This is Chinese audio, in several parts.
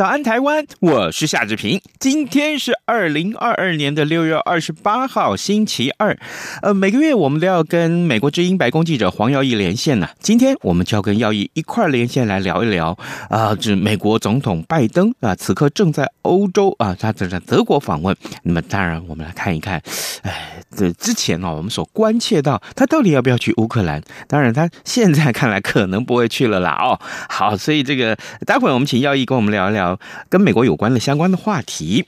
早安，台湾！我是夏志平。今天是二零二二年的六月二十八号，星期二。呃，每个月我们都要跟美国之音白宫记者黄耀义连线呢。今天我们就要跟耀义一块连线来聊一聊啊，这美国总统拜登啊，此刻正在欧洲啊，他正在德国访问。那么，当然我们来看一看，哎，这之前啊，我们所关切到他到底要不要去乌克兰？当然，他现在看来可能不会去了啦。哦，好，所以这个待会儿我们请耀义跟我们聊一聊。跟美国有关的相关的话题，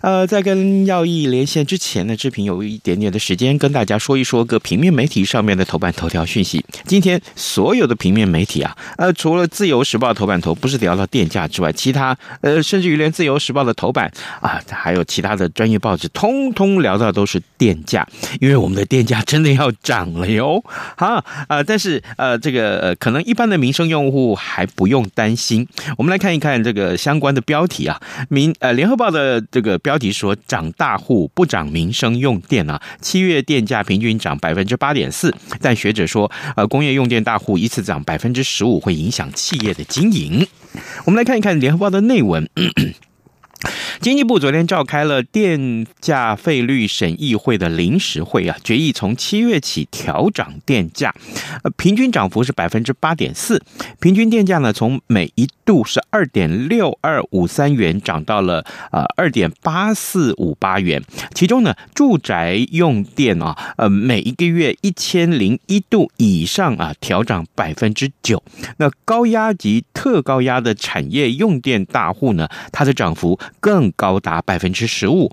呃，在跟耀义连线之前呢，志平有一点点的时间跟大家说一说个平面媒体上面的头版头条讯息。今天所有的平面媒体啊，呃，除了自由时报头版头不是聊到电价之外，其他呃，甚至于连自由时报的头版啊，还有其他的专业报纸，通通聊到都是电价，因为我们的电价真的要涨了哟。好啊，但是呃，这个呃，可能一般的民生用户还不用担心。我们来看一看这个。相关的标题啊，民呃联合报的这个标题说，涨大户不涨民生用电啊，七月电价平均涨百分之八点四，但学者说，呃工业用电大户一次涨百分之十五会影响企业的经营。我们来看一看联合报的内文。经济部昨天召开了电价费率审议会的临时会啊，决议从七月起调涨电价，呃，平均涨幅是百分之八点四，平均电价呢从每一度是二点六二五三元涨到了呃二点八四五八元，其中呢住宅用电啊，呃每一个月一千零一度以上啊调涨百分之九，那高压及特高压的产业用电大户呢，它的涨幅。更高达百分之十五，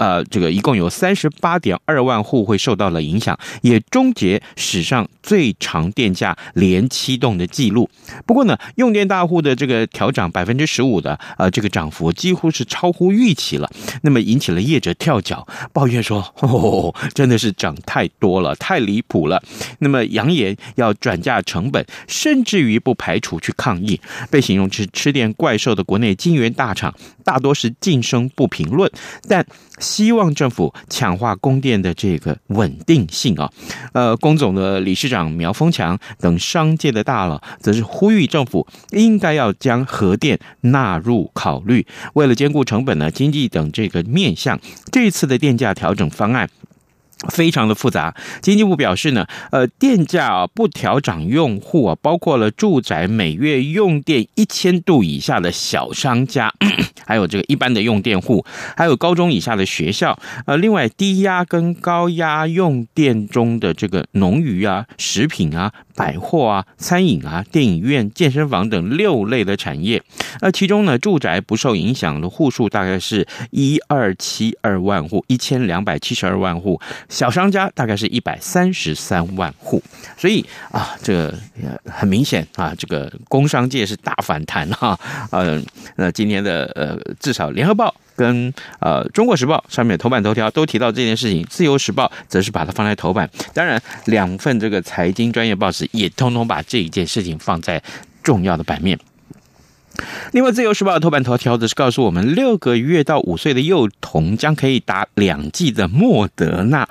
呃，这个一共有三十八点二万户会受到了影响，也终结史上最长电价连七动的记录。不过呢，用电大户的这个调涨百分之十五的，呃，这个涨幅几乎是超乎预期了，那么引起了业者跳脚，抱怨说：“哦，真的是涨太多了，太离谱了。”那么扬言要转嫁成本，甚至于不排除去抗议。被形容是吃电怪兽的国内晶圆大厂，大多是噤声不评论，但希望政府强化供电的这个稳定性啊。呃，工总的理事长苗丰强等商界的大佬，则是呼吁政府应该要将核电纳入考虑，为了兼顾成本呢、经济等这个面向，这次的电价调整方案。非常的复杂，经济部表示呢，呃，电价啊不调涨，用户啊包括了住宅每月用电一千度以下的小商家，还有这个一般的用电户，还有高中以下的学校，呃，另外低压跟高压用电中的这个农渔啊、食品啊、百货啊、餐饮啊、电影院、健身房等六类的产业，呃，其中呢，住宅不受影响的户数大概是一二七二万户，一千两百七十二万户。小商家大概是一百三十三万户，所以啊，这个很明显啊，这个工商界是大反弹哈。嗯，那今天的呃，至少联合报跟呃中国时报上面头版头条都提到这件事情，自由时报则是把它放在头版。当然，两份这个财经专业报纸也通通把这一件事情放在重要的版面。另外，《自由时报》的头版头条则是告诉我们，六个月到五岁的幼童将可以打两剂的莫德纳。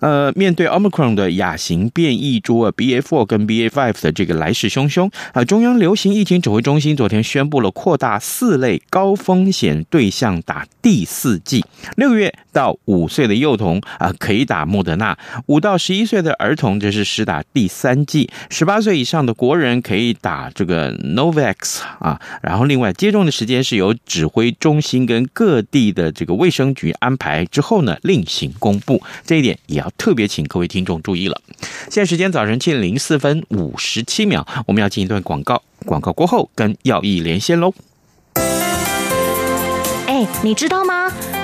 呃，面对 Omicron 的亚型变异株啊，BA4 跟 BA5 的这个来势汹汹啊，中央流行疫情指挥中心昨天宣布了扩大四类高风险对象打第四剂。六月到五岁的幼童啊，可以打莫德纳；五到十一岁的儿童则是施打第三剂；十八岁以上的国人可以打这个 Novavax 啊。然后，另外接种的时间是由指挥中心跟各地的这个卫生局安排之后呢，另行公布。这一点也要特别请各位听众注意了。现在时间早晨七点零四分五十七秒，我们要进一段广告。广告过后跟耀义连线喽。哎，你知道吗？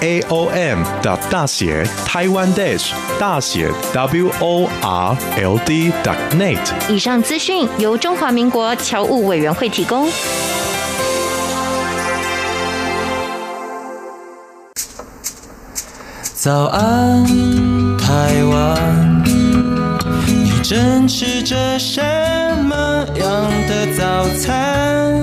a o m 的大写台湾 dash 大写 w o r l d dot net。以上资讯由中华民国侨务委员会提供。早安，台湾，你正吃着什么样的早餐？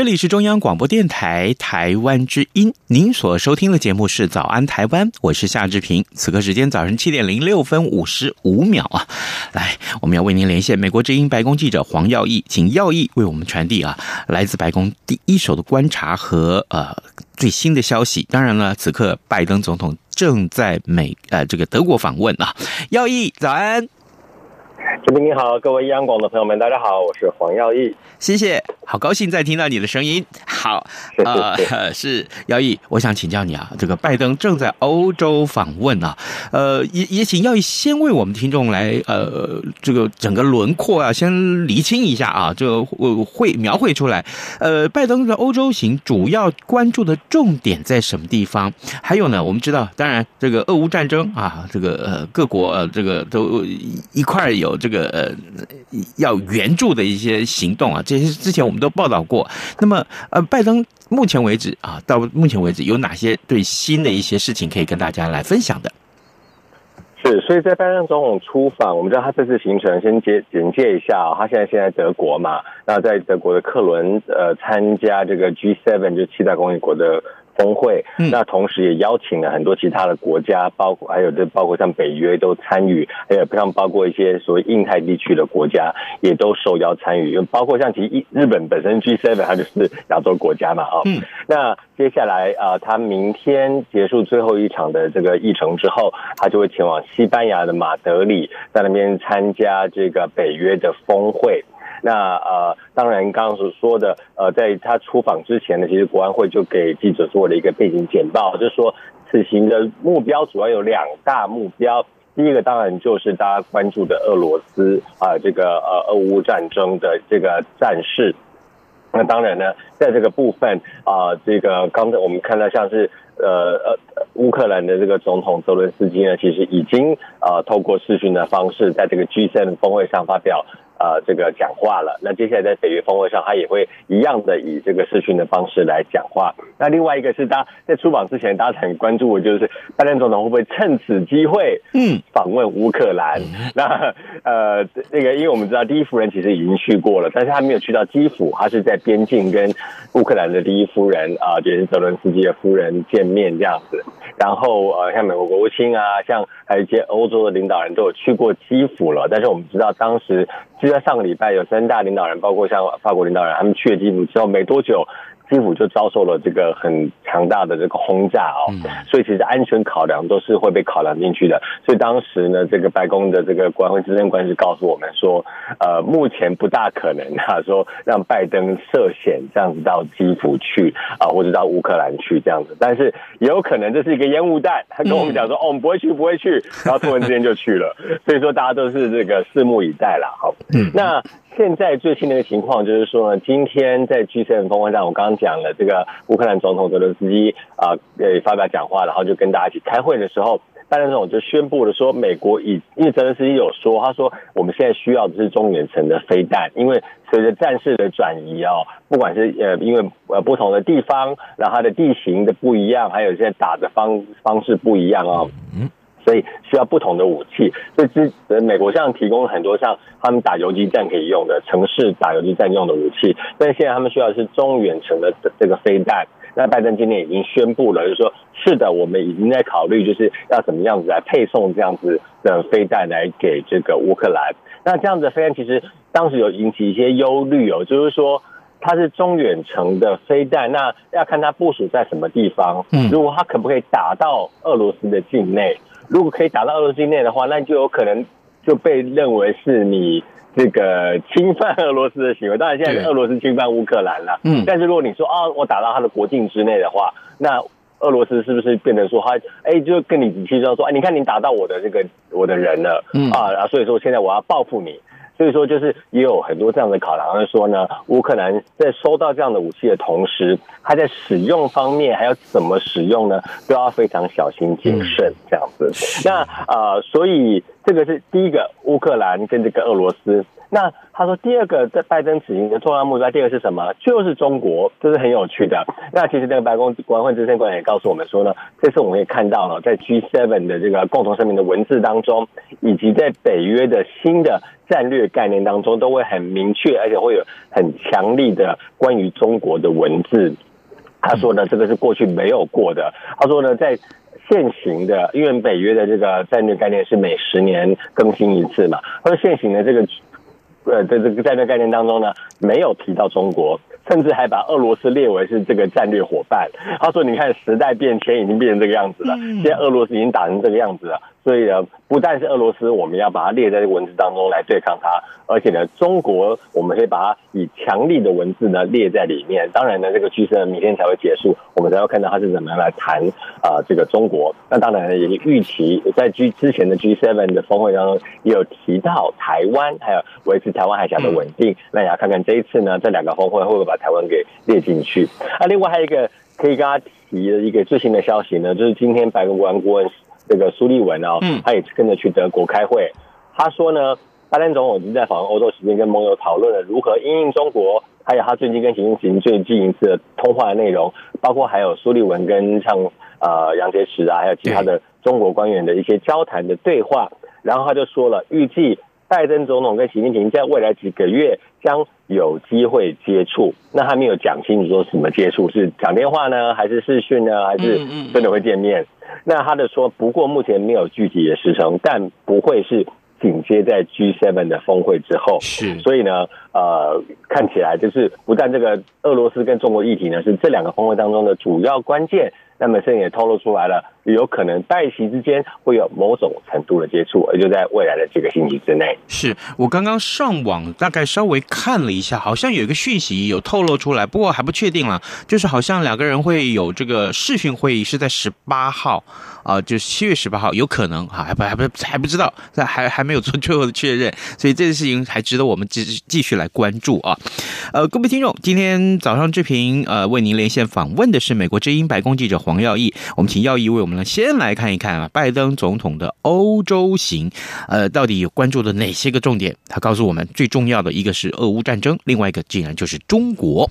这里是中央广播电台台湾之音，您所收听的节目是《早安台湾》，我是夏志平。此刻时间早上七点零六分五十五秒啊，来，我们要为您连线美国之音白宫记者黄耀毅，请耀毅为我们传递啊来自白宫第一手的观察和呃最新的消息。当然了，此刻拜登总统正在美呃这个德国访问啊，耀毅早安。志平你好，各位央广的朋友们，大家好，我是黄耀义，谢谢，好高兴再听到你的声音。好，呃，是耀义，我想请教你啊，这个拜登正在欧洲访问啊，呃，也也请耀义先为我们听众来，呃，这个整个轮廓啊，先厘清一下啊，这个会描绘出来，呃，拜登的欧洲行主要关注的重点在什么地方？还有呢，我们知道，当然这个俄乌战争啊，这个呃各国呃这个都一块有这个。呃，要援助的一些行动啊，这些之前我们都报道过。那么呃，拜登目前为止啊，到目前为止有哪些对新的一些事情可以跟大家来分享的？是，所以在拜登总统出访，我们知道他这次行程先简简介一下，他现在现在德国嘛，那在德国的克伦呃参加这个 G7 就七大工业国的。峰会，那同时也邀请了很多其他的国家，包括还有这包括像北约都参与，还有像包括一些所谓印太地区的国家也都受邀参与，包括像其实日本本身 G7 它就是亚洲国家嘛，啊，嗯，那接下来啊，他明天结束最后一场的这个议程之后，他就会前往西班牙的马德里，在那边参加这个北约的峰会。那呃，当然，刚刚所说的，呃，在他出访之前呢，其实国安会就给记者做了一个背景简报，就是说此行的目标主要有两大目标。第一个当然就是大家关注的俄罗斯啊，这个呃俄乌战争的这个战事。那当然呢，在这个部分啊，这个刚才我们看到像是呃呃乌克兰的这个总统泽伦斯基呢，其实已经啊透过视讯的方式，在这个 G7 峰会上发表。呃，这个讲话了。那接下来在北约峰会上，他也会一样的以这个视讯的方式来讲话。那另外一个是，大家在出访之前，大家很关注的就是拜登总统会不会趁此机会，嗯，访问乌克兰？嗯、那呃，那个，因为我们知道第一夫人其实已经去过了，但是他没有去到基辅，他是在边境跟乌克兰的第一夫人啊，也、就是泽伦斯基的夫人见面这样子。然后呃，像美国国务卿啊，像还有一些欧洲的领导人都有去过基辅了，但是我们知道当时。就在上个礼拜，有三大领导人，包括像法国领导人，他们去了基辅之后没多久。基辅就遭受了这个很强大的这个轰炸哦，所以其实安全考量都是会被考量进去的。所以当时呢，这个白宫的这个国安会资深官是告诉我们说，呃，目前不大可能啊，说让拜登涉险这样子到基辅去啊，或者到乌克兰去这样子。但是也有可能这是一个烟雾弹，他跟我们讲说，哦，我们不会去，不会去，然后突然之间就去了。所以说大家都是这个拭目以待了。好，那。现在最新的一个情况就是说呢，今天在 G7 峰会上，我刚刚讲了，这个乌克兰总统泽伦斯基啊呃发表讲话，然后就跟大家一起开会的时候，拜登总统就宣布了说，美国以因为泽连斯基有说，他说我们现在需要的是中远程的飞弹，因为随着战事的转移哦，不管是呃因为呃不同的地方，然后它的地形的不一样，还有现在打的方方式不一样哦。嗯。所以需要不同的武器，所以这美国像提供了很多像他们打游击战可以用的城市打游击战用的武器，但是现在他们需要的是中远程的这个飞弹。那拜登今天已经宣布了，就是说是的，我们已经在考虑就是要怎么样子来配送这样子的飞弹来给这个乌克兰。那这样子的飞弹其实当时有引起一些忧虑哦，就是说它是中远程的飞弹，那要看它部署在什么地方，嗯，如果它可不可以打到俄罗斯的境内。如果可以打到俄罗斯境内的话，那就有可能就被认为是你这个侵犯俄罗斯的行为。当然，现在是俄罗斯侵犯乌克兰了。嗯。但是如果你说啊，我打到他的国境之内的话，那俄罗斯是不是变成说他哎，就跟你语气上说，哎，你看你打到我的这个我的人了，嗯啊，所以说现在我要报复你。所以说，就是也有很多这样的考量，就是说呢，乌克兰在收到这样的武器的同时，它在使用方面还要怎么使用呢？都要非常小心谨慎这样子。那呃，所以这个是第一个，乌克兰跟这个俄罗斯。那他说，第二个在拜登此行的重要目标，第二个是什么？就是中国，这是很有趣的。那其实那个白宫国安会资深官员也告诉我们说呢，这次我们也看到了，在 G7 的这个共同声明的文字当中，以及在北约的新的战略概念当中，都会很明确，而且会有很强力的关于中国的文字。他说呢，这个是过去没有过的。他说呢，在现行的，因为北约的这个战略概念是每十年更新一次嘛，而现行的这个。呃，的这个战略概念当中呢，没有提到中国，甚至还把俄罗斯列为是这个战略伙伴。他说：“你看，时代变迁已经变成这个样子了，现在俄罗斯已经打成这个样子了。”所以呢，不但是俄罗斯，我们要把它列在这个文字当中来对抗它，而且呢，中国我们可以把它以强力的文字呢列在里面。当然呢，这个 G7 明天才会结束，我们才会看到它是怎么样来谈啊、呃、这个中国。那当然呢，也预期在 G 之前的 G7 的峰会当中也有提到台湾，还有维持台湾海峡的稳定。那也要看看这一次呢，这两个峰会会不会把台湾给列进去。啊另外还有一个可以跟他提的一个最新的消息呢，就是今天白宫国安顾问。这个苏利文哦，他也跟着去德国开会。他说呢，拜登总统已经在访问欧洲时间跟盟友讨论了如何因应中国，还有他最近跟习近平最近一次的通话的内容，包括还有苏利文跟像呃杨洁篪啊，还有其他的中国官员的一些交谈的对话。然后他就说了，预计拜登总统跟习近平在未来几个月将有机会接触。那他没有讲清楚说什么接触，是讲电话呢，还是视讯呢，还是真的会见面？那他的说，不过目前没有具体的时程，但不会是紧接在 G7 的峰会之后。是，所以呢，呃，看起来就是不但这个俄罗斯跟中国议题呢，是这两个峰会当中的主要关键。那么现在也透露出来了，有可能拜席之间会有某种程度的接触，而就在未来的几个星期之内。是我刚刚上网大概稍微看了一下，好像有一个讯息有透露出来，不过还不确定了。就是好像两个人会有这个视讯会议，是在十八号啊、就是七月十八号，有可能哈，还不还不还不知道，还还没有做最后的确认，所以这件事情还值得我们继继续来关注啊。呃，各位听众，今天早上志平呃为您连线访问的是美国之音白宫记者黄。黄耀义，我们请耀义为我们来先来看一看啊，拜登总统的欧洲行，呃，到底有关注的哪些个重点？他告诉我们，最重要的一个是俄乌战争，另外一个竟然就是中国。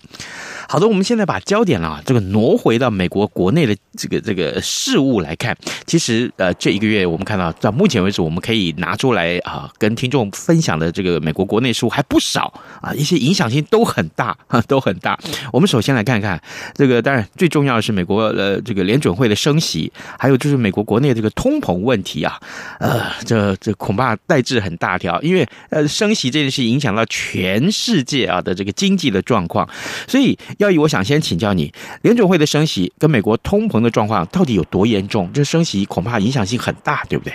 好的，我们现在把焦点啊，这个挪回到美国国内的这个这个事务来看。其实，呃，这一个月我们看到到目前为止，我们可以拿出来啊，跟听众分享的这个美国国内事务还不少啊，一些影响性都很大，都很大。我们首先来看看这个，当然最重要的是美国呃。这个联准会的升息，还有就是美国国内这个通膨问题啊，呃，这这恐怕代志很大条，因为呃升息这件事影响到全世界啊的这个经济的状况，所以耀义，我想先请教你，联准会的升息跟美国通膨的状况到底有多严重？这升息恐怕影响性很大，对不对？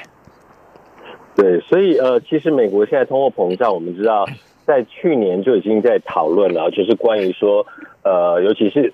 对，所以呃，其实美国现在通货膨胀，我们知道在去年就已经在讨论了，就是关于说。呃，尤其是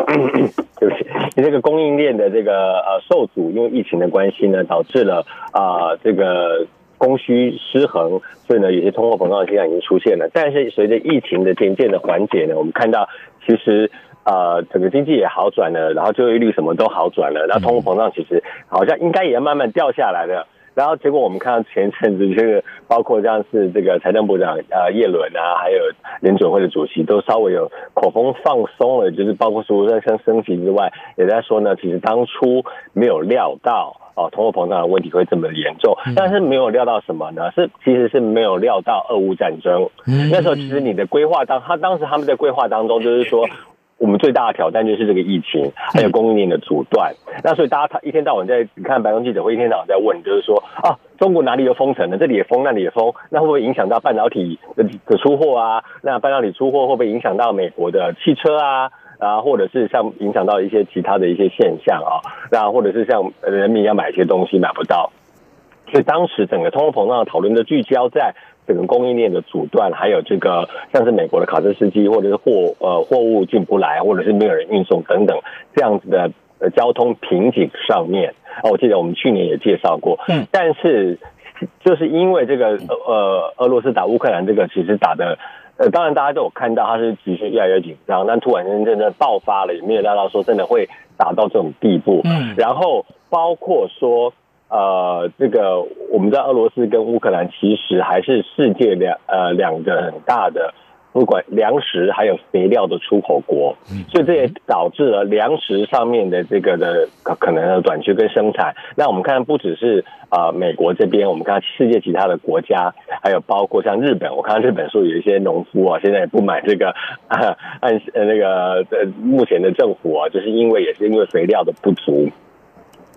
就是你这个供应链的这个呃受阻，因为疫情的关系呢，导致了啊、这个供需失衡，所以呢，有些通货膨胀现象已经出现了。但是随着疫情的渐渐的缓解呢，我们看到其实。呃整个经济也好转了，然后就业率什么都好转了，然后通货膨胀其实好像应该也要慢慢掉下来了。然后结果我们看到前阵子这个，包括像是这个财政部长呃叶伦啊，还有联准会的主席都稍微有口风放松了，就是包括除了像升息之外，也在说呢，其实当初没有料到哦，通货膨胀的问题会这么严重，但是没有料到什么呢？是其实是没有料到俄乌战争。那时候其实你的 规划当，他当时他们在规划当中就是说。我们最大的挑战就是这个疫情，还有供应链的阻断。那所以大家他一天到晚在你看白宫记者会，一天到晚在问，就是说啊，中国哪里有封城呢？这里也封，那里也封，那会不会影响到半导体的的出货啊？那半导体出货会不会影响到美国的汽车啊？啊，或者是像影响到一些其他的一些现象啊？那或者是像人民要买一些东西买不到，所以当时整个通货膨胀的讨论的聚焦在。整个供应链的阻断，还有这个像是美国的卡车司机，或者是货呃货物进不来，或者是没有人运送等等这样子的呃交通瓶颈上面。哦，我记得我们去年也介绍过。嗯，但是就是因为这个呃俄罗斯打乌克兰这个其实打的呃，当然大家都有看到它是局势越来越紧张，但突然间真的爆发了，也没有料到说真的会打到这种地步。嗯，然后包括说。呃，这个我们知道俄罗斯跟乌克兰其实还是世界两呃两个很大的，不管粮食还有肥料的出口国，所以这也导致了粮食上面的这个的可能的短缺跟生产。那我们看不只是啊、呃、美国这边，我们看世界其他的国家，还有包括像日本，我看日本说有一些农夫啊，现在也不买这个啊按呃那个呃目前的政府啊，就是因为也是因为肥料的不足。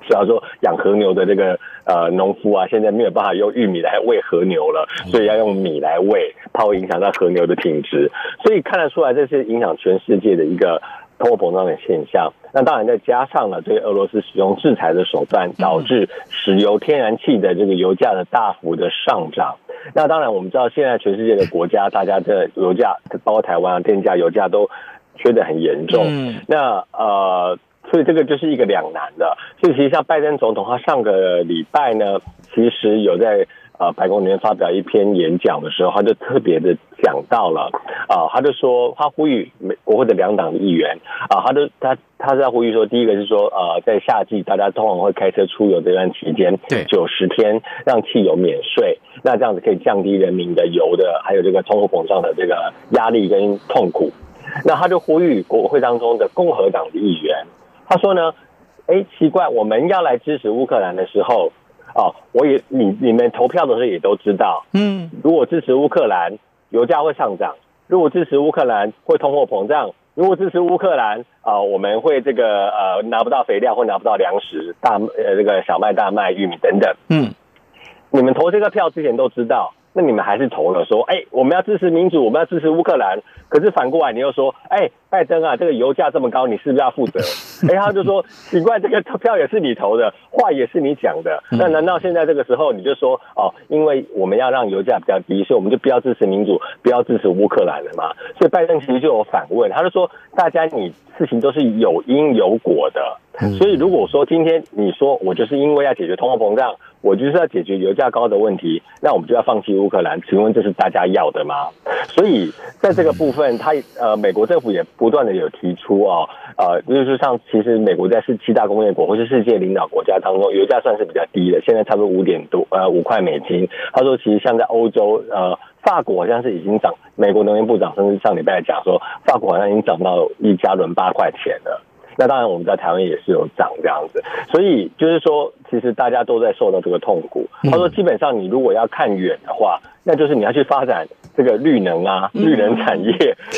主要说养和牛的这个呃农夫啊，现在没有办法用玉米来喂和牛了，所以要用米来喂，怕会影响到和牛的品质。所以看得出来，这是影响全世界的一个通货膨胀的现象。那当然再加上了对俄罗斯使用制裁的手段，导致石油、天然气的这个油价的大幅的上涨。那当然我们知道，现在全世界的国家，大家的油价，包括台湾啊，电价、油价都缺得很严重。嗯那呃。所以这个就是一个两难的。所以其实像拜登总统，他上个礼拜呢，其实有在呃白宫里面发表一篇演讲的时候，他就特别的讲到了啊，他就说他呼吁美国会的两党的议员啊，他就他他是在呼吁说，第一个是说呃，在夏季大家通常会开车出游这段期间，对九十天让汽油免税，那这样子可以降低人民的油的还有这个通货膨胀的这个压力跟痛苦。那他就呼吁国会当中的共和党的议员。他说呢，哎，奇怪，我们要来支持乌克兰的时候，哦，我也你你们投票的时候也都知道，嗯，如果支持乌克兰，油价会上涨；如果支持乌克兰，会通货膨胀；如果支持乌克兰，啊、哦，我们会这个呃拿不到肥料，或拿不到粮食，大呃这个小麦、大麦、玉米等等，嗯，你们投这个票之前都知道。那你们还是投了，说，哎、欸，我们要支持民主，我们要支持乌克兰。可是反过来，你又说，哎、欸，拜登啊，这个油价这么高，你是不是要负责？哎、欸，他就说，奇怪，这个票也是你投的，话也是你讲的，那难道现在这个时候你就说，哦，因为我们要让油价比较低，所以我们就不要支持民主，不要支持乌克兰了嘛？所以拜登其实就有反问，他就说，大家你事情都是有因有果的。所以，如果说今天你说我就是因为要解决通货膨胀，我就是要解决油价高的问题，那我们就要放弃乌克兰？请问这是大家要的吗？所以，在这个部分，他呃，美国政府也不断的有提出哦，呃，就是像其实美国在是七大工业国或是世界领导国家当中，油价算是比较低的，现在差不多五点多呃五块美金。他说，其实像在欧洲，呃，法国好像是已经涨，美国能源部长甚至上礼拜讲说，法国好像已经涨到一加仑八块钱了。那当然，我们在台湾也是有涨这样子，所以就是说，其实大家都在受到这个痛苦。他说，基本上你如果要看远的话，那就是你要去发展这个绿能啊，绿能产业，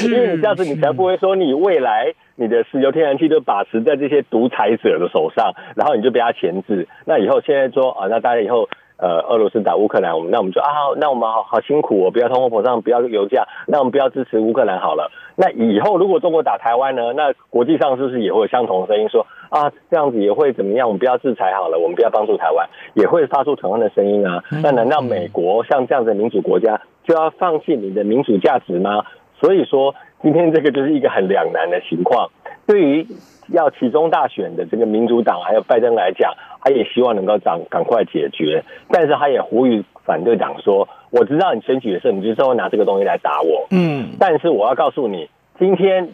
因为你这样子，你才不会说你未来你的石油、天然气都把持在这些独裁者的手上，然后你就被他钳制。那以后现在说啊，那大家以后。呃，俄罗斯打乌克兰，我们那我们就啊，那我们好好辛苦哦，不要通货膨胀，不要油价，那我们不要支持乌克兰好了。那以后如果中国打台湾呢？那国际上是不是也会有相同的声音说啊，这样子也会怎么样？我们不要制裁好了，我们不要帮助台湾，也会发出同样的声音啊？那难道美国像这样的民主国家就要放弃你的民主价值吗？所以说，今天这个就是一个很两难的情况。对于要其中大选的这个民主党还有拜登来讲，他也希望能够赶赶快解决，但是他也呼吁反对党说：“我知道你选举的时候，你就是会拿这个东西来打我，嗯，但是我要告诉你，今天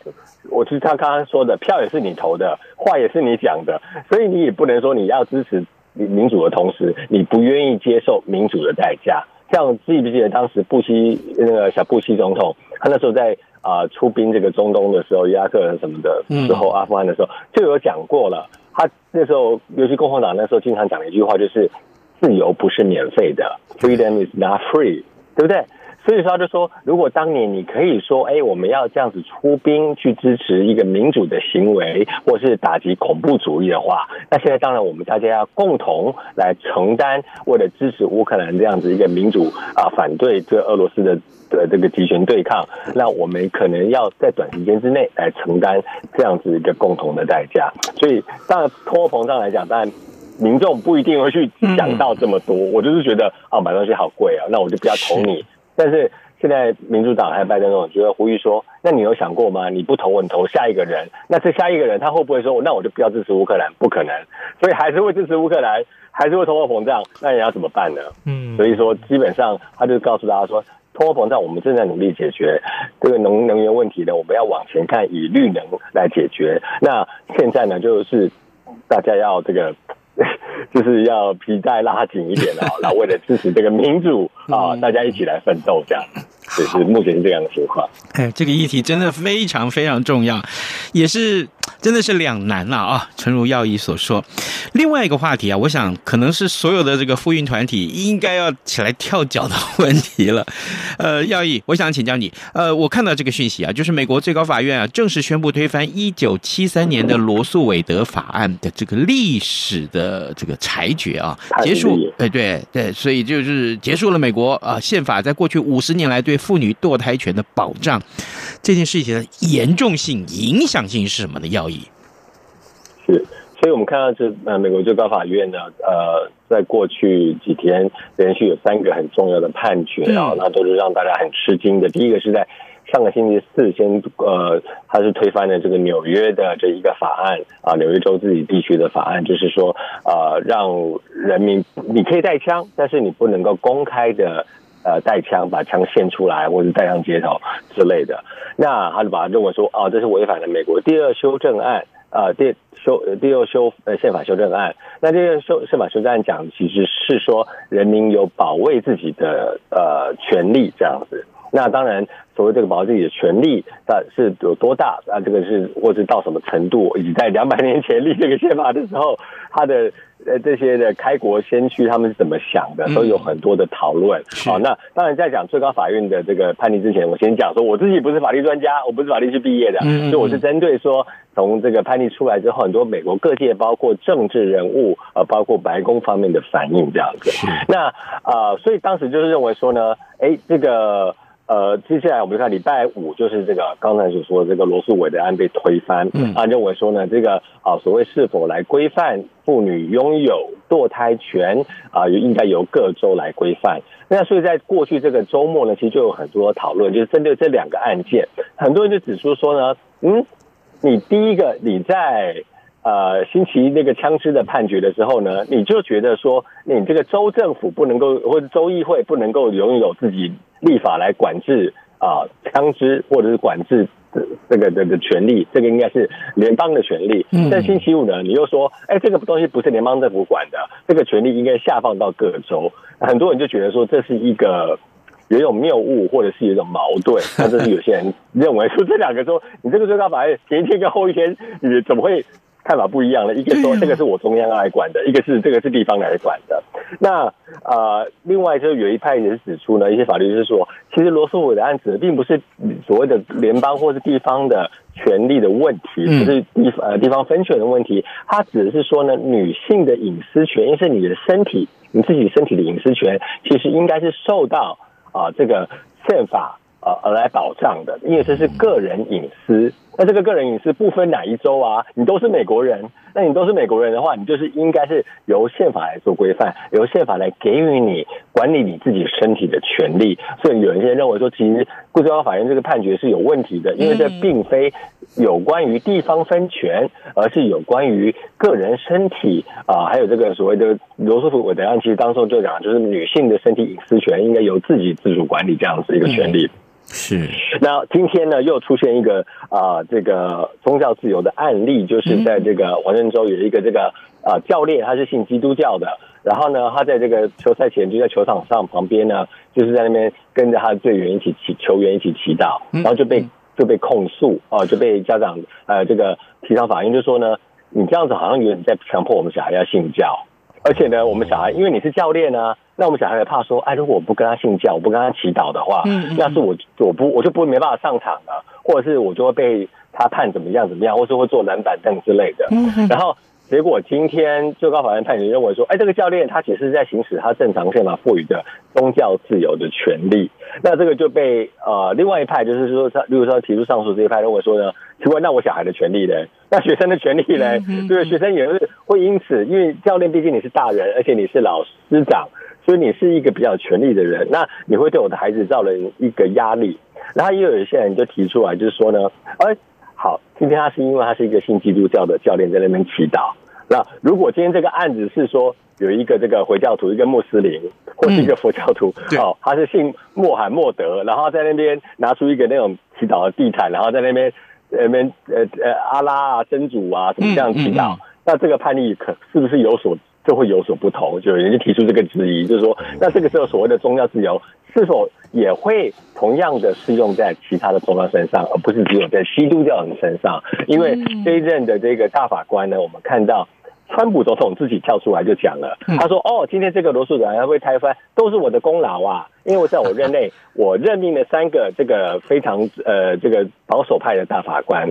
我就是他刚刚说的，票也是你投的，话也是你讲的，所以你也不能说你要支持民主的同时，你不愿意接受民主的代价。像记不记得当时布希那个小布希总统，他那时候在啊、呃、出兵这个中东的时候，伊拉克人什么的时候，阿富汗的时候就有讲过了。他那时候，尤其共和党那时候经常讲的一句话就是：自由不是免费的，freedom is not free，对不对？所以说，他就说，如果当年你可以说，哎，我们要这样子出兵去支持一个民主的行为，或是打击恐怖主义的话，那现在当然我们大家要共同来承担，为了支持乌克兰这样子一个民主啊，反对这俄罗斯的的这个集权对抗，那我们可能要在短时间之内来承担这样子一个共同的代价。所以，当然通货膨胀来讲，当然民众不一定会去想到这么多。我就是觉得啊，买东西好贵啊，那我就不要投你。但是现在民主党还有拜登总统觉得呼吁说，那你有想过吗？你不投我，你投下一个人，那这下一个人他会不会说，那我就不要支持乌克兰？不可能，所以还是会支持乌克兰，还是会通货膨胀，那你要怎么办呢？嗯，所以说基本上他就告诉大家说，通货膨胀我们正在努力解决这个能能源问题呢，我们要往前看，以绿能来解决。那现在呢，就是大家要这个。就是要皮带拉紧一点哦，那为了支持这个民主啊，大家一起来奋斗，这样，就是目前是这样的情况。哎，这个议题真的非常非常重要，也是。真的是两难了啊！诚如耀义所说，另外一个话题啊，我想可能是所有的这个妇运团体应该要起来跳脚的问题了。呃，耀义，我想请教你，呃，我看到这个讯息啊，就是美国最高法院啊正式宣布推翻一九七三年的罗素韦德法案的这个历史的这个裁决啊，结束，哎，对对，所以就是结束了美国啊宪法在过去五十年来对妇女堕胎权的保障。这件事情的严重性、影响性是什么的？要义是，所以我们看到这呃，美国最高法院呢，呃，在过去几天连续有三个很重要的判决啊，那都是让大家很吃惊的。第一个是在上个星期四，先呃，他是推翻了这个纽约的这一个法案啊，纽约州自己地区的法案，就是说呃，让人民你可以带枪，但是你不能够公开的。呃，带枪把枪献出来，或者带上街头之类的，那他就把他认为说，啊，这是违反了美国第二修正案，啊，第修第二修呃宪法修正案。那这个修宪法修正案讲，其实是说人民有保卫自己的呃权利这样子。那当然，所谓这个保护自己的权利，它是有多大啊？这个是或者到什么程度？以及在两百年前立这个宪法的时候，他的呃这些的开国先驱他们是怎么想的，都有很多的讨论。好、嗯哦，那当然在讲最高法院的这个判例之前，我先讲说我自己不是法律专家，我不是法律系毕业的，嗯、所以我是针对说从这个判例出来之后，很多美国各界包括政治人物呃，包括白宫方面的反应这样子。那啊、呃，所以当时就是认为说呢，哎，这个。呃，接下来我们就看礼拜五，就是这个刚才所说的这个罗素韦的案被推翻，嗯，啊，认为说呢，这个啊，所谓是否来规范妇女拥有堕胎权啊，应该由各州来规范。那所以在过去这个周末呢，其实就有很多讨论，就是针对这两个案件，很多人就指出说呢，嗯，你第一个你在。呃，星期一那个枪支的判决的时候呢，你就觉得说，你这个州政府不能够，或者州议会不能够拥有自己立法来管制啊枪支，或者是管制这个这个权利，这个应该是联邦的权利。但星期五呢，你又说，哎，这个东西不是联邦政府管的，这个权利应该下放到各州。很多人就觉得说，这是一个有一种谬误，或者是有一种矛盾。那这是有些人认为说，这两个州，你这个最高法院前一天跟后一天，你怎么会？看法不一样了，一个说这个是我中央来管的，一个是这个是地方来管的。那呃，另外就有一派也是指出呢，一些法律就是说，其实罗素韦的案子并不是所谓的联邦或是地方的权利的问题，不是地呃地方分权的问题，它只是说呢，女性的隐私权，因为是你的身体，你自己身体的隐私权，其实应该是受到啊、呃、这个宪法。呃，而来保障的，因为这是个人隐私。那这个个人隐私不分哪一州啊，你都是美国人，那你都是美国人的话，你就是应该是由宪法来做规范，由宪法来给予你管理你自己身体的权利。所以有一些人认为说，其实最高法院这个判决是有问题的，因为这并非有关于地方分权，而是有关于个人身体啊，还有这个所谓的罗诉韦德案，其实当时就讲，就是女性的身体隐私权应该由自己自主管理这样子一个权利。是。那今天呢，又出现一个啊、呃，这个宗教自由的案例，就是在这个王振州有一个这个啊、呃、教练，他是信基督教的，然后呢，他在这个球赛前就在球场上旁边呢，就是在那边跟着他的队员一起祈球员一起祈祷，然后就被就被控诉啊，就被家长呃这个提上法院，就说呢，你这样子好像有点在强迫我们小孩要信教。而且呢，我们小孩因为你是教练呢，那我们小孩也怕说，哎，如果我不跟他信教，我不跟他祈祷的话，嗯，那是我我不我就不会没办法上场了，或者是我就会被他判怎么样怎么样，或是会坐冷板凳之类的。嗯，然后结果今天最高法院判决认为说，哎，这个教练他其实是在行使他正常宪法赋予的宗教自由的权利。那这个就被呃另外一派就是说他，例如说提出上诉这一派认为说呢，奇怪，那我小孩的权利呢？那学生的权利呢？对，学生也是会因此，因为教练毕竟你是大人，而且你是老师长，所以你是一个比较有权利的人，那你会对我的孩子造成一个压力。然后也有一些人就提出来，就是说呢，哎，好，今天他是因为他是一个信基督教的教练在那边祈祷。那如果今天这个案子是说有一个这个回教徒，一个穆斯林，或是一个佛教徒，哦，他是信穆罕默德，然后在那边拿出一个那种祈祷的地毯，然后在那边。那边呃呃，阿拉啊，真主啊，什么这样祈祷？那这个判例可是不是有所就会有所不同？就有人就提出这个质疑，就是说，那这个时候所谓的宗教自由是否也会同样的适用在其他的宗教身上，而不是只有在基督教人身上？因为这一任的这个大法官呢，我们看到。川普总统自己跳出来就讲了，他说：“哦，今天这个罗诉案会拆翻，都是我的功劳啊！因为在我任内，我任命了三个这个非常呃这个保守派的大法官。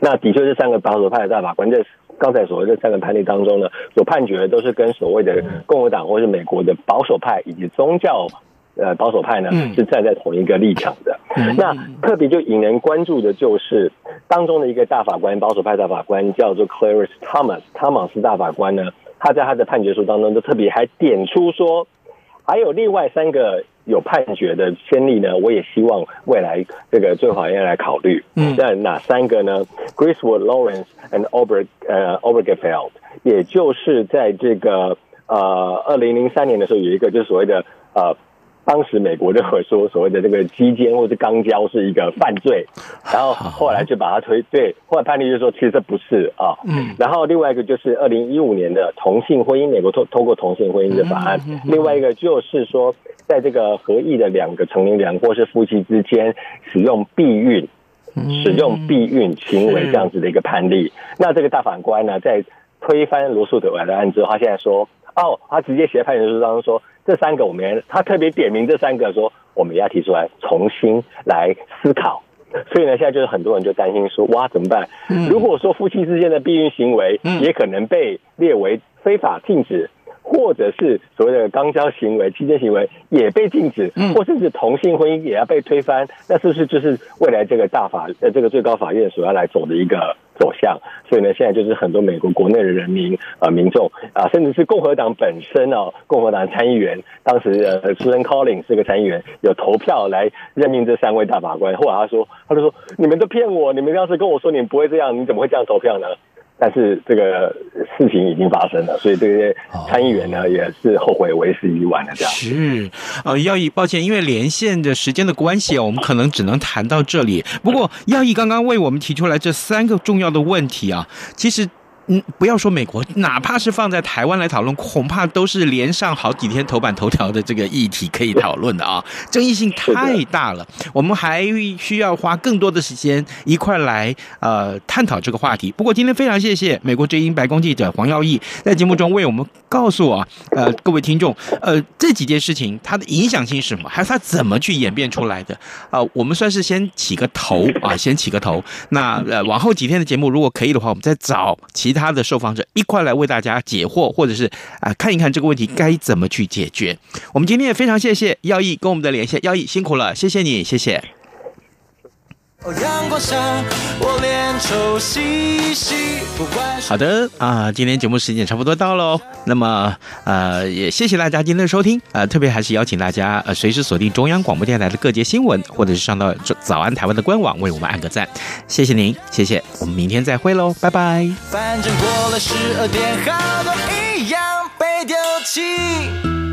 那的确，是三个保守派的大法官，在刚才所谓的三个判例当中呢，所判决的都是跟所谓的共和党或是美国的保守派以及宗教。”呃，保守派呢是站在同一个立场的。那特别就引人关注的就是当中的一个大法官，保守派大法官叫做 Clarence Thomas，汤马斯大法官呢，他在他的判决书当中就特别还点出说，还有另外三个有判决的先例呢，我也希望未来这个最高法院来考虑。嗯，那哪三个呢？Griswold Lawrence and Ober 呃 Obergefell，也就是在这个呃二零零三年的时候有一个就是所谓的呃。当时美国认为说，所谓的这个基奸或者肛交是一个犯罪，然后后来就把它推对，后来判例就说其实这不是啊。嗯。然后另外一个就是二零一五年的同性婚姻，美国通通过同性婚姻的法案。另外一个就是说，在这个合意的两个成年人或是夫妻之间使用避孕，使用避孕行为这样子的一个判例。那这个大法官呢，在推翻罗诉的案之后，他现在说，哦，他直接写判决书当中说。这三个我们，他特别点名这三个说，我们要提出来重新来思考。所以呢，现在就是很多人就担心说，哇，怎么办？如果说夫妻之间的避孕行为也可能被列为非法禁止，或者是所谓的肛交行为、期间行为也被禁止，或甚至同性婚姻也要被推翻，那是不是就是未来这个大法呃这个最高法院所要来走的一个？走向，所以呢，现在就是很多美国国内的人民啊、民众啊，甚至是共和党本身哦，共和党参议员，当时呃，Susan Collins 是个参议员，有投票来任命这三位大法官。后来他说，他就说，你们都骗我，你们要是跟我说你们不会这样，你怎么会这样投票呢？但是这个事情已经发生了，所以这些参议员呢、哦、也是后悔为时已晚了。这样是呃，耀义，抱歉，因为连线的时间的关系啊，我们可能只能谈到这里。不过耀义刚刚为我们提出来这三个重要的问题啊，其实。嗯，不要说美国，哪怕是放在台湾来讨论，恐怕都是连上好几天头版头条的这个议题可以讨论的啊，争议性太大了。我们还需要花更多的时间一块来呃探讨这个话题。不过今天非常谢谢美国之音白宫记者黄耀义在节目中为我们告诉啊，呃，各位听众，呃，这几件事情它的影响性是什么，还有它怎么去演变出来的？呃，我们算是先起个头啊，先起个头。那呃，往后几天的节目如果可以的话，我们再找其他。他的受访者一块来为大家解惑，或者是啊看一看这个问题该怎么去解决。我们今天也非常谢谢耀义跟我们的连线，耀义辛苦了，谢谢你，谢谢。好的啊，今天节目时间差不多到喽。那么呃，也谢谢大家今天的收听啊，特别还是邀请大家呃随时锁定中央广播电台的各节新闻，或者是上到早安台湾的官网为我们按个赞。谢谢您，谢谢，我们明天再会喽，拜拜。反正过了十二点，好多一样被丢弃